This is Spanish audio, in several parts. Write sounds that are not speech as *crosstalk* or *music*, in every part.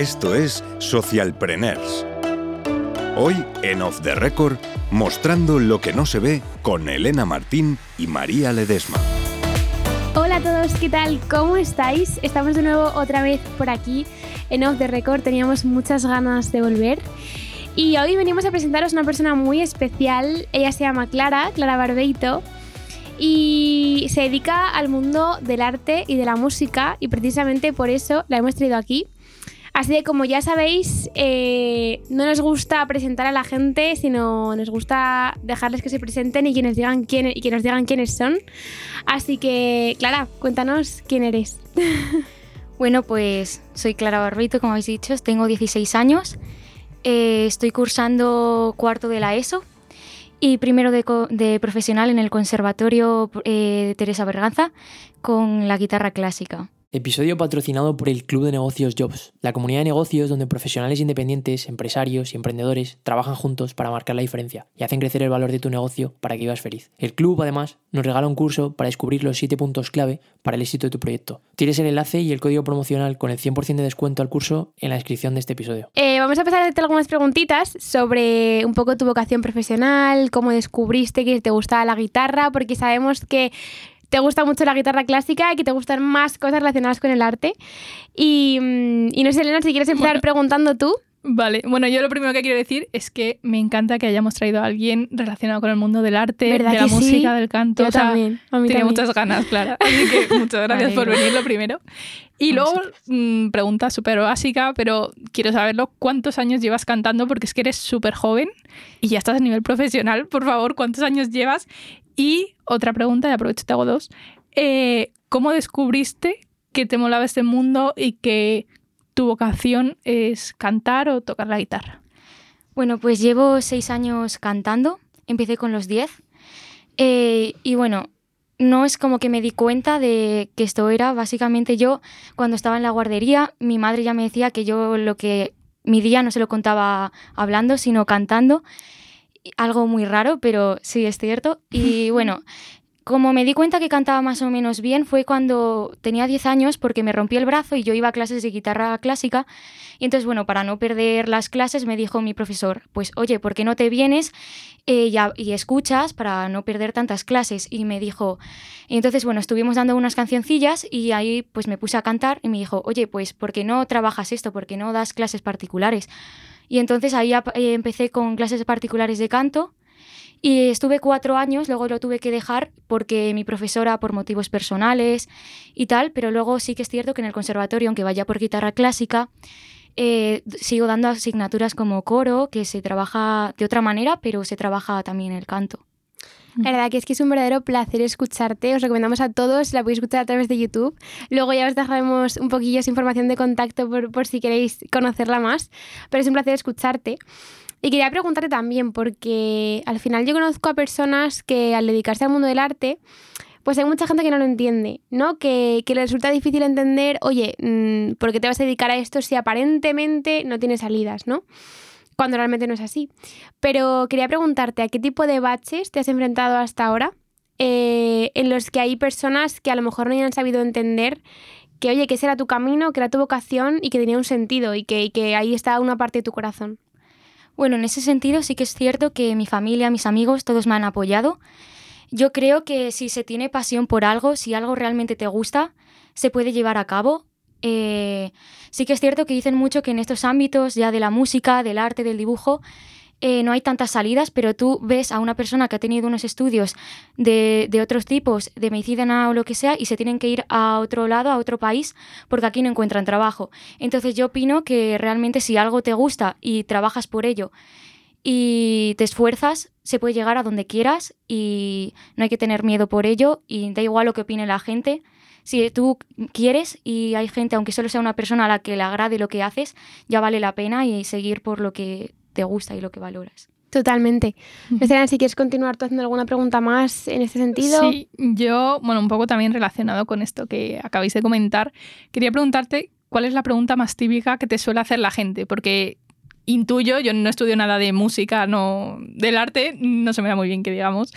Esto es Socialpreneurs. Hoy en Off the Record, mostrando lo que no se ve con Elena Martín y María Ledesma. Hola a todos, ¿qué tal? ¿Cómo estáis? Estamos de nuevo otra vez por aquí en Off the Record. Teníamos muchas ganas de volver. Y hoy venimos a presentaros una persona muy especial. Ella se llama Clara, Clara Barbeito. Y se dedica al mundo del arte y de la música. Y precisamente por eso la hemos traído aquí Así que como ya sabéis, eh, no nos gusta presentar a la gente, sino nos gusta dejarles que se presenten y que nos digan, quién, y que nos digan quiénes son. Así que, Clara, cuéntanos quién eres. *laughs* bueno, pues soy Clara Barbito, como habéis dicho, tengo 16 años, eh, estoy cursando cuarto de la ESO y primero de, profesional en el Conservatorio eh, Teresa Berganza con la guitarra clásica. Episodio patrocinado por el Club de Negocios Jobs, la comunidad de negocios donde profesionales independientes, empresarios y emprendedores trabajan juntos para marcar la diferencia y hacen crecer el valor de tu negocio para que vivas feliz. El club, además, nos regala un curso para descubrir los 7 puntos clave para el éxito de tu proyecto. Tienes el enlace y el código promocional con el 100% de descuento al curso en la descripción de este episodio. Eh, vamos a empezar a hacerte algunas preguntitas sobre un poco tu vocación profesional, cómo descubriste que te gustaba la guitarra, porque sabemos que te gusta mucho la guitarra clásica y que te gustan más cosas relacionadas con el arte. Y, mm, no sé, Elena, si quieres empezar preguntando tú. Vale, bueno, yo lo primero que quiero decir es que me encanta que hayamos traído a alguien relacionado con el mundo del arte, de la música, del canto. Yo también. A tenía muchas ganas, claro. Así que *laughs* muchas gracias por venir lo primero. Y luego, mm, pregunta súper básica, pero quiero saberlo, ¿cuántos años llevas cantando? Porque es que eres súper joven y ya estás a nivel profesional. Por favor, ¿cuántos años llevas? Y otra pregunta, y aprovecho te hago dos. Eh, ¿Cómo descubriste que te molaba este mundo y que tu vocación es cantar o tocar la guitarra? Bueno, pues llevo seis años cantando, empecé con los diez. Eh, y bueno, no es como que me di cuenta de que esto era básicamente yo cuando estaba en la guardería, mi madre ya me decía que yo lo que mi día no se lo contaba hablando, sino cantando algo muy raro, pero sí es cierto. Y *laughs* bueno, como me di cuenta que cantaba más o menos bien fue cuando tenía 10 años porque me rompí el brazo y yo iba a clases de guitarra clásica. Y entonces, bueno, para no perder las clases me dijo mi profesor, pues oye, ¿por qué no te vienes eh, y, escuchas para no perder tantas clases? Y me dijo, y entonces, bueno, estuvimos dando unas cancioncillas y ahí pues me puse a cantar y me dijo, oye, pues ¿por qué no trabajas esto? ¿Por qué no das clases particulares? Y entonces ahí eh, empecé con clases particulares de canto y estuve cuatro años, luego lo tuve que dejar porque mi profesora por motivos personales y tal, pero luego sí que es cierto que en el conservatorio, aunque vaya por guitarra clásica, eh, sigo dando asignaturas como coro, que se trabaja de otra manera, pero se trabaja también el canto. La verdad que es que es un verdadero placer escucharte. Os recomendamos a todos, la podéis escuchar a través de YouTube. Luego ya os dejaremos un poquillo esa información de contacto por, por si queréis conocerla más. Pero es un placer escucharte. Y quería preguntarte también, porque al final yo conozco a personas que al dedicarse al mundo del arte, pues hay mucha gente que no lo entiende, ¿no? Que, que le resulta difícil entender, oye, mm, ¿por qué te vas a dedicar a esto si aparentemente no tiene salidas, ¿no? Cuando realmente no es así. Pero quería preguntarte, ¿a qué tipo de baches te has enfrentado hasta ahora eh, en los que hay personas que a lo mejor no hayan sabido entender que, oye, que ese era tu camino, que era tu vocación y que tenía un sentido y que, y que ahí está una parte de tu corazón? Bueno, en ese sentido sí que es cierto que mi familia, mis amigos, todos me han apoyado. Yo creo que si se tiene pasión por algo, si algo realmente te gusta, se puede llevar a cabo eh, sí que es cierto que dicen mucho que en estos ámbitos ya de la música, del arte, del dibujo, eh, no hay tantas salidas, pero tú ves a una persona que ha tenido unos estudios de, de, otros tipos, de medicina o lo que sea, y se tienen que ir a otro lado, a otro país, porque aquí no encuentran trabajo. Entonces yo opino que realmente si algo te gusta y trabajas por ello y te esfuerzas, se puede llegar a donde quieras y no hay que tener miedo por ello y da igual lo que opine la gente si tú quieres y hay gente, aunque solo sea una persona a la que le agrade lo que haces, ya vale la pena y seguir por lo que te gusta y lo que valoras. Totalmente. Estela, si quieres continuar tú haciendo alguna pregunta más en este sentido. Sí, yo, bueno, un poco también relacionado con esto que acabáis de comentar, quería preguntarte cuál es la pregunta más típica que te suele hacer la gente, porque intuyo, yo no estudio nada de música, no del arte, no se me da muy bien que digamos,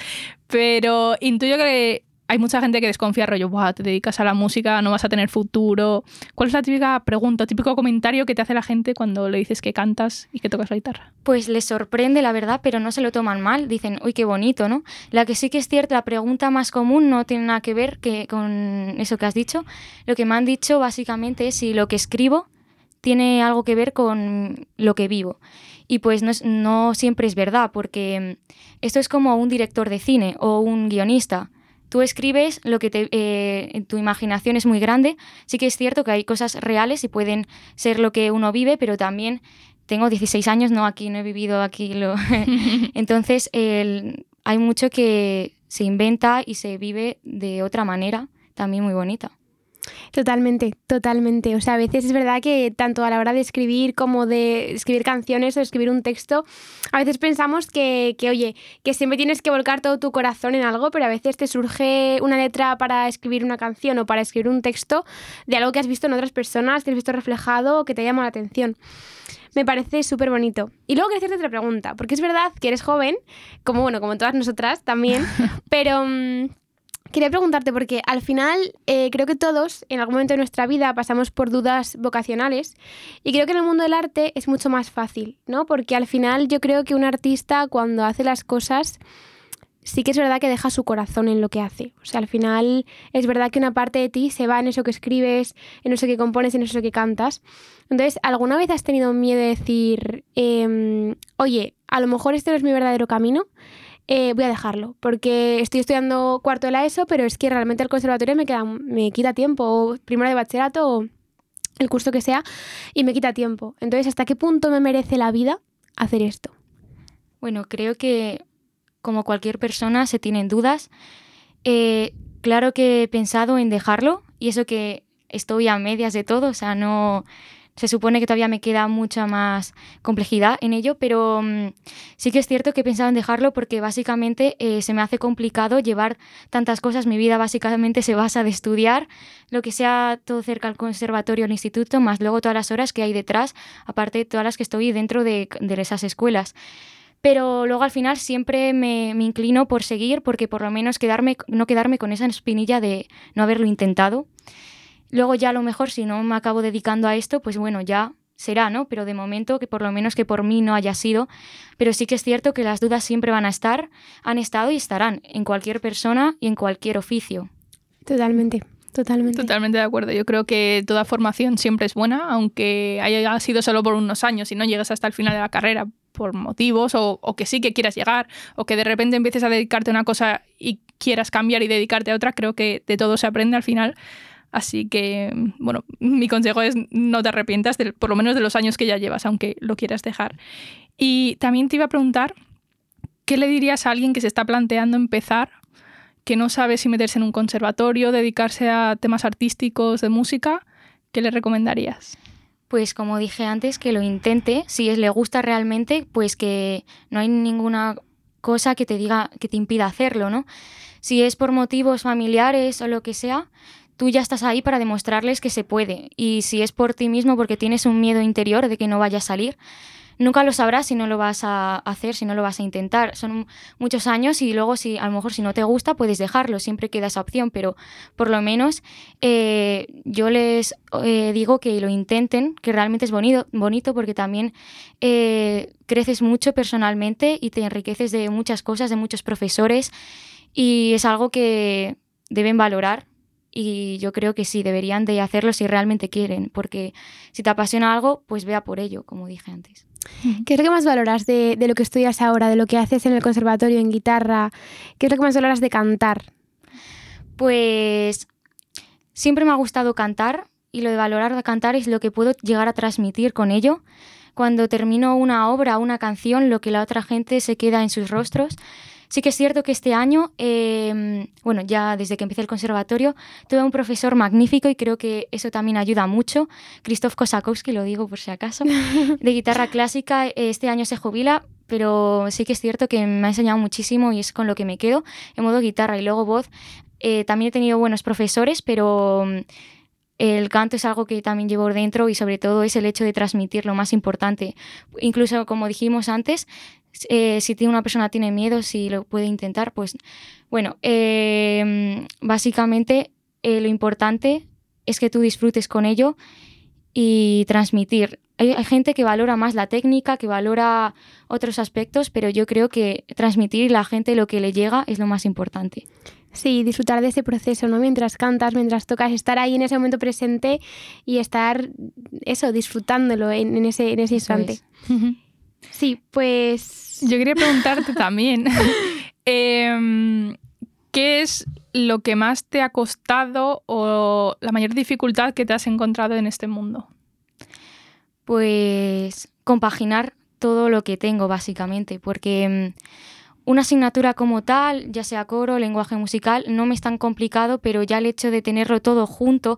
pero intuyo que hay mucha gente que desconfía, rollo, Buah, te dedicas a la música, no vas a tener futuro. ¿Cuál es la típica pregunta, típico comentario que te hace la gente cuando le dices que cantas y que tocas la guitarra? Pues les sorprende, la verdad, pero no se lo toman mal. Dicen, uy, qué bonito, ¿no? La que sí que es cierta, la pregunta más común no tiene nada que ver que con eso que has dicho. Lo que me han dicho básicamente es si lo que escribo tiene algo que ver con lo que vivo. Y pues no, siempre es verdad, porque esto es como un director de cine o un guionista. Tú escribes lo que te, eh, tu imaginación es muy grande. Sí que es cierto que hay cosas reales y pueden ser lo que uno vive, pero también tengo 16 años, no aquí, no he vivido aquí. Lo... *laughs* *laughs* Entonces hay mucho que se inventa y se vive de otra manera, también muy bonita. Totalmente, totalmente. O sea, a veces es verdad que tanto a la hora de escribir como de escribir canciones o escribir un texto, a veces pensamos que, que, oye, que siempre tienes que volcar todo tu corazón en algo, pero a veces te surge una letra para escribir una canción o para escribir un texto de algo que has visto en otras personas, que has visto reflejado o que te llama la atención me parece súper bonito. Y luego quería hacerte otra pregunta, porque es verdad que eres joven, como bueno, como todas nosotras también, *laughs* pero mm, Quería preguntarte porque al final eh, creo que todos en algún momento de nuestra vida pasamos por dudas vocacionales y creo que en el mundo del arte es mucho más fácil, ¿no? Porque al final yo creo que un artista cuando hace las cosas sí que es verdad que deja su corazón en lo que hace. O sea, al final es verdad que una parte de ti se va en eso que escribes, en eso que compones, en eso que cantas. Entonces, ¿alguna vez has tenido miedo de decir, em, oye, a lo mejor este no es mi verdadero camino? Eh, voy a dejarlo, porque estoy estudiando cuarto de la ESO, pero es que realmente el conservatorio me, queda, me quita tiempo, o primero de bachillerato, o el curso que sea, y me quita tiempo. Entonces, ¿hasta qué punto me merece la vida hacer esto? Bueno, creo que como cualquier persona se tienen dudas. Eh, claro que he pensado en dejarlo, y eso que estoy a medias de todo, o sea, no, se supone que todavía me queda mucha más complejidad en ello, pero mm, sí que es cierto que he pensado en dejarlo porque básicamente eh, se me hace complicado llevar tantas cosas. Mi vida básicamente se basa de estudiar, lo que sea todo cerca al conservatorio, al instituto, más luego todas las horas que hay detrás, aparte de todas las que estoy dentro de, esas escuelas pero luego al final siempre me, me, inclino por seguir porque por lo menos quedarme, no quedarme con esa espinilla de no haberlo intentado. Luego ya a lo mejor si no me acabo dedicando a esto, pues bueno, ya será, ¿no? Pero de momento que por lo menos que por mí no haya sido. Pero sí que es cierto que las dudas siempre van a estar, han estado y estarán en cualquier persona y en cualquier oficio. Totalmente. Totalmente. Totalmente de acuerdo. Yo creo que toda formación siempre es buena, aunque haya sido solo por unos años y no llegues hasta el final de la carrera por motivos o, o, que sí que quieras llegar o que de repente empieces a dedicarte a una cosa y quieras cambiar y dedicarte a otra, creo que de todo se aprende al final. Así que, bueno, mi consejo es no te arrepientas, por lo menos de los años que ya llevas, aunque lo quieras dejar. Y también te iba a preguntar, ¿qué le dirías a alguien que se está planteando empezar, que no sabe si meterse en un conservatorio, dedicarse a temas artísticos, de música? ¿Qué le recomendarías? Pues como dije antes, que lo intente, si le gusta realmente, pues que no hay ninguna cosa que te diga que te impida hacerlo, ¿no? Si es por motivos familiares o lo que sea, tú ya estás ahí para demostrarles que se puede. Y si es por ti mismo porque tienes un miedo interior de que no vaya a salir, nunca lo sabrás si no lo vas a hacer, si no lo vas a intentar. Son muchos años y luego si a lo mejor si no te gusta puedes dejarlo, siempre queda esa opción, pero por lo menos eh, yo les eh, digo que lo intenten, que realmente es bonito, bonito porque también eh, creces mucho personalmente y te enriqueces de muchas cosas, de muchos profesores y es algo que deben valorar y yo creo que sí, deberían de hacerlo si realmente quieren, porque si te apasiona algo, pues vea por ello, como dije antes. ¿Qué es lo que más valoras de, lo que estudias ahora, de lo que haces en el conservatorio, en guitarra? ¿Qué es lo que más valoras de cantar? Pues siempre me ha gustado cantar y lo de valorar de cantar es lo que puedo llegar a transmitir con ello. Cuando termino una obra, una canción, lo que la otra gente se queda en sus rostros Sí que es cierto que este año, em, bueno, ya desde que empecé el conservatorio, tuve un profesor magnífico y creo que eso también ayuda mucho. Krzysztof Kosakowski, lo digo por si acaso, de *laughs* guitarra clásica. Este año se jubila, pero sí que es cierto que me ha enseñado muchísimo y es con lo que me quedo en modo guitarra y luego voz. Eh, también he tenido buenos profesores, pero el canto es algo que también llevo dentro y sobre todo es el hecho de transmitir lo más importante. Incluso como dijimos antes, eh, si una persona tiene miedo, si lo puede intentar, pues bueno, em, básicamente eh, lo importante es que tú disfrutes con ello y transmitir. Hay, gente que valora más la técnica, que valora otros aspectos, pero yo creo que transmitir a la gente lo que le llega es lo más importante. Sí, disfrutar de ese proceso, ¿no? Mientras cantas, mientras tocas, estar ahí en ese momento presente y estar, eso, disfrutándolo en, ese, en ese instante. *laughs* Sí, pues... Yo quería preguntarte *laughs* también, *laughs* em, ¿qué es lo que más te ha costado o la mayor dificultad que te has encontrado en este mundo? Pues compaginar todo lo que tengo, básicamente, porque em, una asignatura como tal, ya sea coro, lenguaje musical, no me es tan complicado, pero ya el hecho de tenerlo todo junto,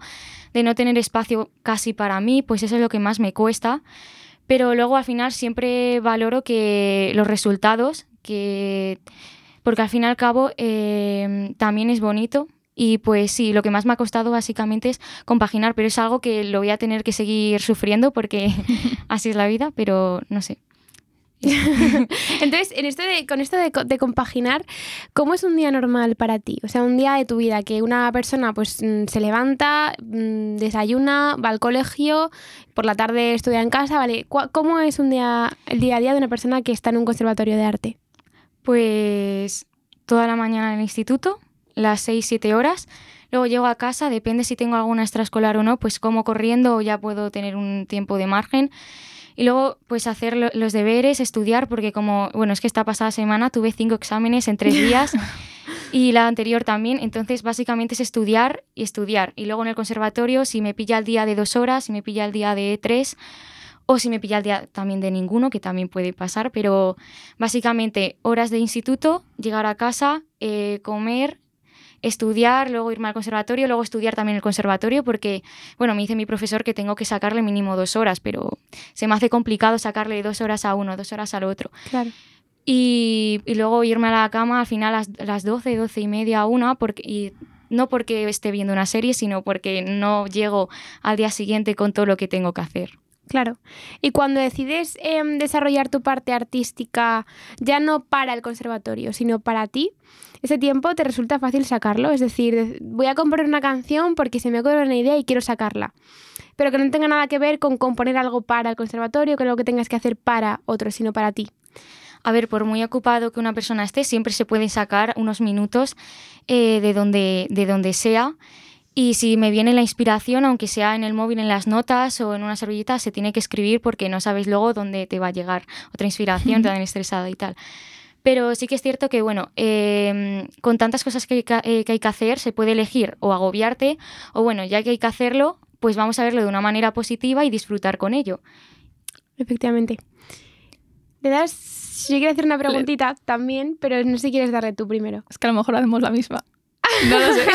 de no tener espacio casi para mí, pues eso es lo que más me cuesta. Pero luego al final siempre valoro que los resultados, que porque al fin y al cabo em, también es bonito. Y pues sí, lo que más me ha costado básicamente es compaginar, pero es algo que lo voy a tener que seguir sufriendo porque *laughs* así es la vida, pero no sé. *laughs* Entonces, en esto de, con esto de, compaginar, ¿cómo es un día normal para ti? O sea, un día de tu vida que una persona pues mm, se levanta, mm, desayuna, va al colegio, por la tarde estudia en casa, ¿vale? ¿Cómo es un día, el día a día de una persona que está en un conservatorio de arte? Pues toda la mañana en el instituto, las 6-7 horas. Luego llego a casa, depende si tengo alguna extraescolar o no, pues como corriendo ya puedo tener un tiempo de margen. Y luego, pues hacer los deberes, estudiar, porque como, bueno, es que esta pasada semana tuve cinco exámenes en tres *laughs* días y la anterior también. Entonces, básicamente es estudiar y estudiar. Y luego en el conservatorio, si me pilla el día de dos horas, si me pilla el día de tres, o si me pilla el día también de ninguno, que también puede pasar, pero básicamente horas de instituto, llegar a casa, eh, comer, estudiar, luego irme al conservatorio, luego estudiar también el conservatorio, porque, bueno, me dice mi profesor que tengo que sacarle mínimo dos horas, pero se me hace complicado sacarle dos horas a uno, dos horas al otro. Claro. Y, luego irme a la cama al final a las, las 12, 12 y media, una, porque, y no porque esté viendo una serie, sino porque no llego al día siguiente con todo lo que tengo que hacer. Claro. Y cuando decides em, desarrollar tu parte artística, ya no para el conservatorio, sino para ti, ese tiempo te resulta fácil sacarlo. Es decir, voy a componer una canción porque se me ocurre una idea y quiero sacarla. Pero que no tenga nada que ver con componer algo para el conservatorio, que algo que tengas que hacer para otro, sino para ti. A ver, por muy ocupado que una persona esté, siempre se pueden sacar unos minutos eh, de, donde, de donde sea y si me viene la inspiración, aunque sea en el móvil, en las notas o en una servilleta, se tiene que escribir porque no sabes luego dónde te va a llegar otra inspiración, te dan *laughs* estresada y tal. Pero sí que es cierto que, bueno, em, con tantas cosas que hay eh, que, hay que hacer, se puede elegir o agobiarte, o bueno, ya que hay que hacerlo, pues vamos a verlo de una manera positiva y disfrutar con ello. Efectivamente. ¿Le das? Yo quiero hacer una preguntita también, pero no sé si quieres darle tú primero. Es que a lo mejor hacemos la misma. *laughs* No lo sé.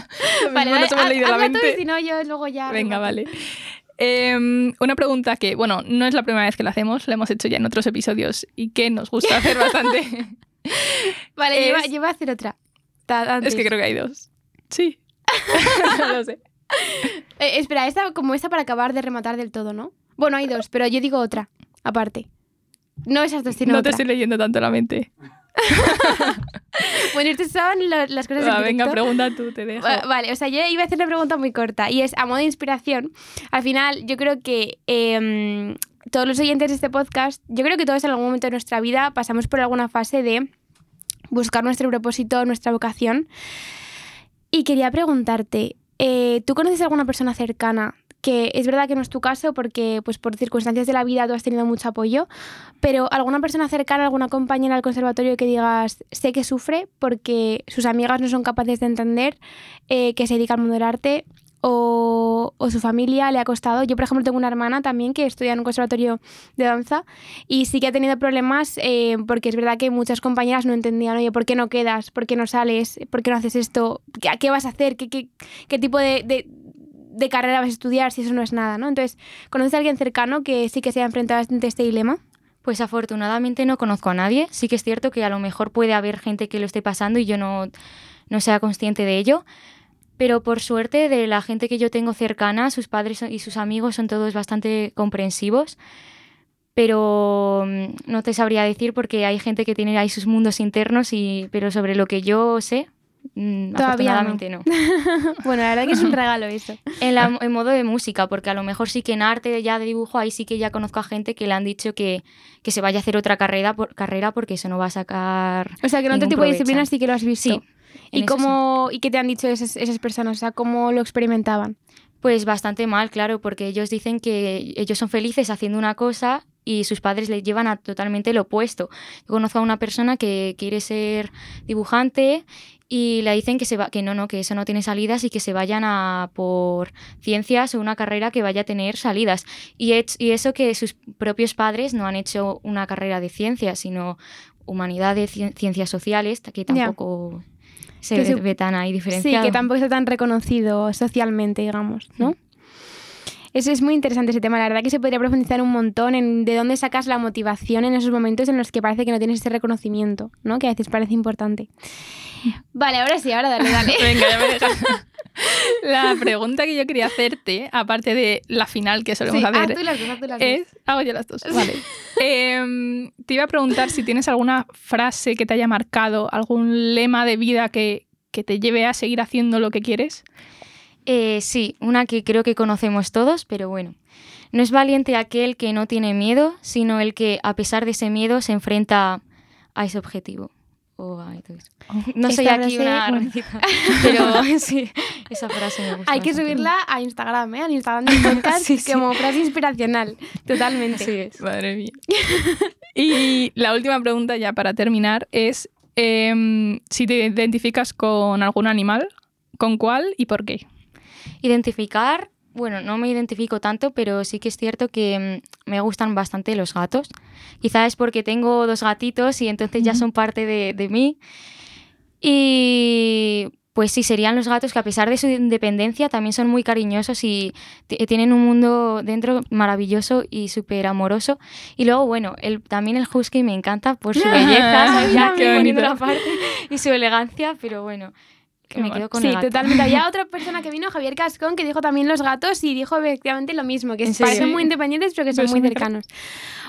*laughs* vale, no hemos leído la mente. Tú, si no, yo luego ya. Venga, vale. Em, una pregunta que, bueno, no es la primera vez que la hacemos, la hemos hecho ya en otros episodios y que nos gusta *laughs* hacer bastante. vale, yo, voy a hacer otra. Es que creo que hay dos. Sí. no lo sé. Eh, espera, esta como esta para acabar de rematar del todo, ¿no? Bueno, hay dos, pero yo digo otra, aparte. No esas dos, sino No te estoy leyendo tanto la mente. *laughs* bueno, estas son las cosas Va, Venga, pregunta tú, te dejo. Vale, o sea, yo iba a hacer una pregunta muy corta y es a modo de inspiración. Al final, yo creo que em, todos los oyentes de este podcast, yo creo que todos en algún momento de nuestra vida pasamos por alguna fase de buscar nuestro propósito, nuestra vocación. Y quería preguntarte, eh, ¿tú conoces a alguna persona cercana que es verdad que no es tu caso porque pues por circunstancias de la vida tú has tenido mucho apoyo, pero alguna persona cercana, alguna compañera del conservatorio que digas, sé que sufre porque sus amigas no son capaces de entender eh, que se dedica al mundo del arte o, su familia le ha costado. Yo, por ejemplo, tengo una hermana también que estudia en un conservatorio de danza y sí que ha tenido problemas eh, porque es verdad que muchas compañeras no entendían, oye, ¿por qué no quedas? ¿Por qué no sales? ¿Por qué no haces esto? ¿Qué, vas a hacer? ¿Qué, qué, tipo de, de carrera vas a estudiar si eso no es nada, ¿no? Entonces, ¿conoces a alguien cercano que sí que se ha enfrentado a este dilema? Pues afortunadamente no conozco a nadie. Sí que es cierto que a lo mejor puede haber gente que lo esté pasando y yo no, no sea consciente de ello. Pero por suerte de la gente que yo tengo cercana, sus padres y sus amigos son todos bastante comprensivos. Pero mm, no te sabría decir porque hay gente que tiene ahí sus mundos internos, y, pero sobre lo que yo sé, mm, Todavía no. no. *laughs* Bueno, la verdad que es un regalo eso. En, la- en modo de música, porque a lo mejor sí que en arte ya de dibujo, ahí sí que ya conozco a gente que le han dicho que, que se vaya a hacer otra carrera, por, carrera porque eso no va a sacar. O sea, que en otro tipo de disciplinas sí que lo has visto. Sí. ¿Y, sí. cómo, ¿Y qué te han dicho esas, esas personas? O sea, ¿cómo lo experimentaban? Pues bastante mal, claro, porque ellos dicen que ellos son felices haciendo una cosa y sus padres les llevan a totalmente lo opuesto. Yo conozco a una persona que quiere ser dibujante y le dicen que, se va, que no, no, que eso no tiene salidas y que se vayan a por ciencias o una carrera que vaya a tener salidas. Y, es- y eso que sus propios padres no han hecho una carrera de ciencias, sino humanidades, cien- ciencias sociales, que tampoco se Que se- ve tan ahí Sí, diferenciado. que tampoco está tan reconocido socialmente, digamos, ¿no? Eso es muy interesante ese tema. La verdad que se podría profundizar un montón en de dónde sacas la motivación en esos momentos en los que parece que no tienes ese reconocimiento, ¿no? Que a veces parece importante. Vale, ahora sí, ahora dale, dale. *laughs* Venga, ya me dejas. *laughs* La pregunta que yo quería hacerte, aparte de la final que solemos Sí, ah, hacer, tú las dos, tú las dos. es. Hago yo las dos. Vale. Em, te iba a preguntar si tienes alguna frase que te haya marcado, algún lema de vida que, que te lleve a seguir haciendo lo que quieres. Eh, sí, una que creo que conocemos todos, pero bueno. No es valiente aquel que no tiene miedo, sino el que, a pesar de ese miedo, se enfrenta a ese objetivo. O a todo eso. No soy aquí frase, una bueno. recita, pero *laughs* sí, esa frase me gusta. Hay que subirla a Instagram, ¿eh? Al Instagram del *laughs* podcast Sí, sí. como frase inspiracional. Totalmente. Así es. Madre mía. *laughs* y la última pregunta, ya para terminar, es em, si te identificas con algún animal, ¿con cuál y por qué? Identificar, bueno, no me identifico tanto, pero sí que es cierto que mm, me gustan bastante los gatos. Quizás es porque tengo dos gatitos y entonces ya son parte de, de mí. Y pues sí, serían los gatos que a pesar de su independencia también son muy cariñosos y t- tienen un mundo dentro maravilloso y súper amoroso. Y luego, bueno, el, también el husky me encanta por su *laughs* belleza, ¿sabes? ya Qué bonito. aparte, y su elegancia, pero bueno, Qué me quedo con Sí, el gato. totalmente. Había *laughs* otra persona que vino, Javier Cascón, que dijo también los gatos y dijo efectivamente lo mismo, que parecen muy independientes pero que son muy cercanos.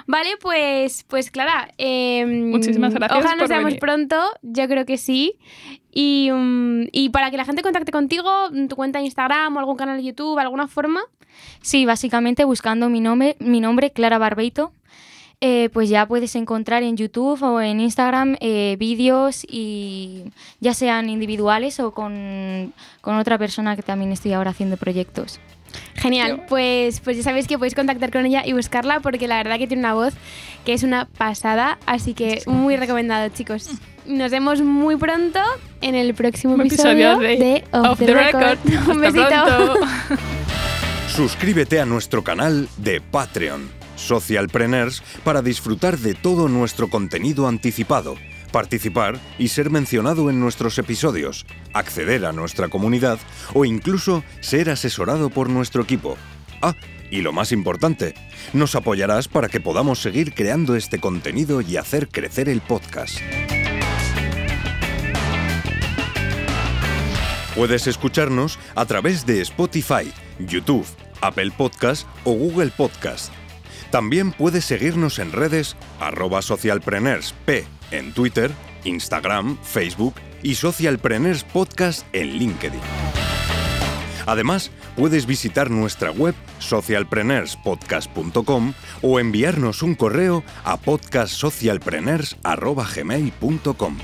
Vale, pues, pues Clara, eh, Muchísimas gracias Ojalá nos veamos pronto, yo creo que sí. Y, mm, y para que la gente contacte contigo, tu cuenta de Instagram o algún canal de YouTube, alguna forma. Sí, básicamente buscando mi nombre, mi nombre Clara Barbeito, eh, pues ya puedes encontrar en YouTube o en Instagram eh, vídeos y ya sean individuales o con, con otra persona que también estoy ahora haciendo proyectos. Genial, pues, pues ya sabéis que podéis contactar con ella y buscarla porque la verdad que tiene una voz que es una pasada, así que muy recomendado chicos. Nos vemos muy pronto en el próximo episodio, episodio de de Off, the, Record. *laughs* Un Hasta besito. pronto. *laughs* Suscríbete a nuestro canal de Patreon, Socialpreneurs, para disfrutar de todo nuestro contenido anticipado, participar y ser mencionado en nuestros episodios, acceder a nuestra comunidad o incluso ser asesorado por nuestro equipo. Ah, y lo más importante, nos apoyarás para que podamos seguir creando este contenido y hacer crecer el podcast. Puedes escucharnos a través de Spotify, YouTube, Apple Podcast o Google Podcast. También puedes seguirnos en redes arroba socialpreneursp en Twitter, Instagram, Facebook y Socialpreneurs Podcast en LinkedIn. Además, puedes visitar nuestra web socialpreneurspodcast.com o enviarnos un correo a podcastsocialpreneurs.gmail.com.